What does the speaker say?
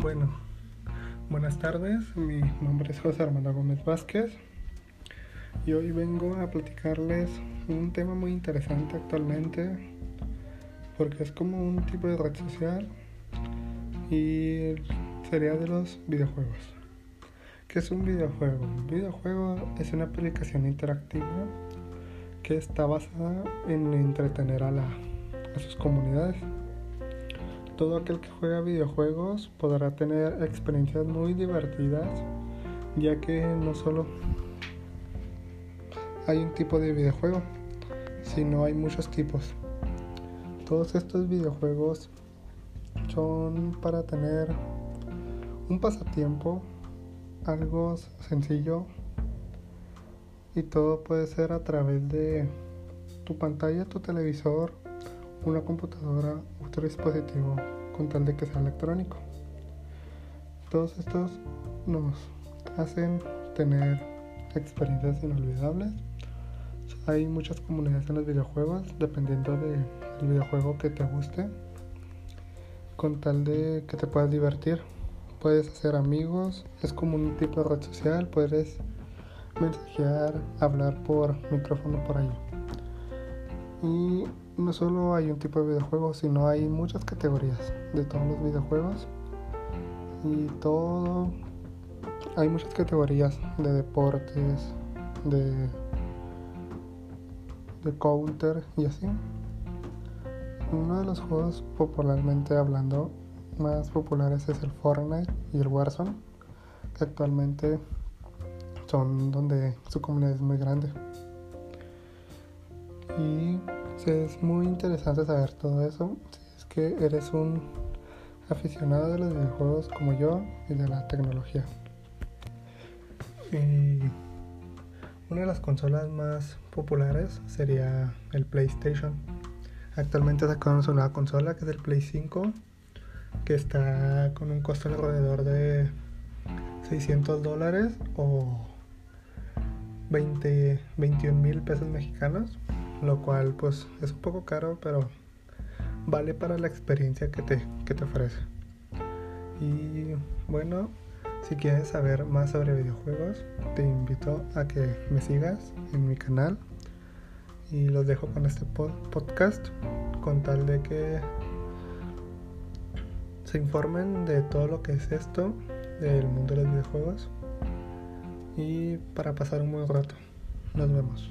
Bueno, buenas tardes, mi nombre es José Armando Gómez Vázquez y hoy vengo a platicarles un tema muy interesante actualmente porque es como un tipo de red social y sería de los videojuegos. ¿Qué es un videojuego? Un videojuego es una aplicación interactiva que está basada en entretener a, la, a sus comunidades todo aquel que juega videojuegos podrá tener experiencias muy divertidas, ya que no solo hay un tipo de videojuego, sino hay muchos tipos. Todos estos videojuegos son para tener un pasatiempo, algo sencillo y todo puede ser a través de tu pantalla, tu televisor, una computadora, otro dispositivo, con tal de que sea electrónico. Todos estos nos hacen tener experiencias inolvidables. Hay muchas comunidades en los videojuegos, dependiendo del videojuego que te guste, con tal de que te puedas divertir. Puedes hacer amigos, es como un tipo de red social, puedes mensajear, hablar por micrófono por ahí. Y no solo hay un tipo de videojuegos, sino hay muchas categorías de todos los videojuegos. Y todo. Hay muchas categorías de deportes, de. de counter y así. Uno de los juegos popularmente hablando más populares es el Fortnite y el Warzone, que actualmente son donde su comunidad es muy grande. Y es muy interesante saber todo eso. Si es que eres un aficionado de los videojuegos como yo y de la tecnología. Y una de las consolas más populares sería el PlayStation. Actualmente sacaron su nueva consola que es el Play 5, que está con un costo alrededor de 600 dólares o 20, 21 mil pesos mexicanos lo cual pues es un poco caro, pero vale para la experiencia que te, que te ofrece. Y bueno, si quieres saber más sobre videojuegos, te invito a que me sigas en mi canal y los dejo con este podcast con tal de que se informen de todo lo que es esto del mundo de los videojuegos y para pasar un buen rato. Nos vemos.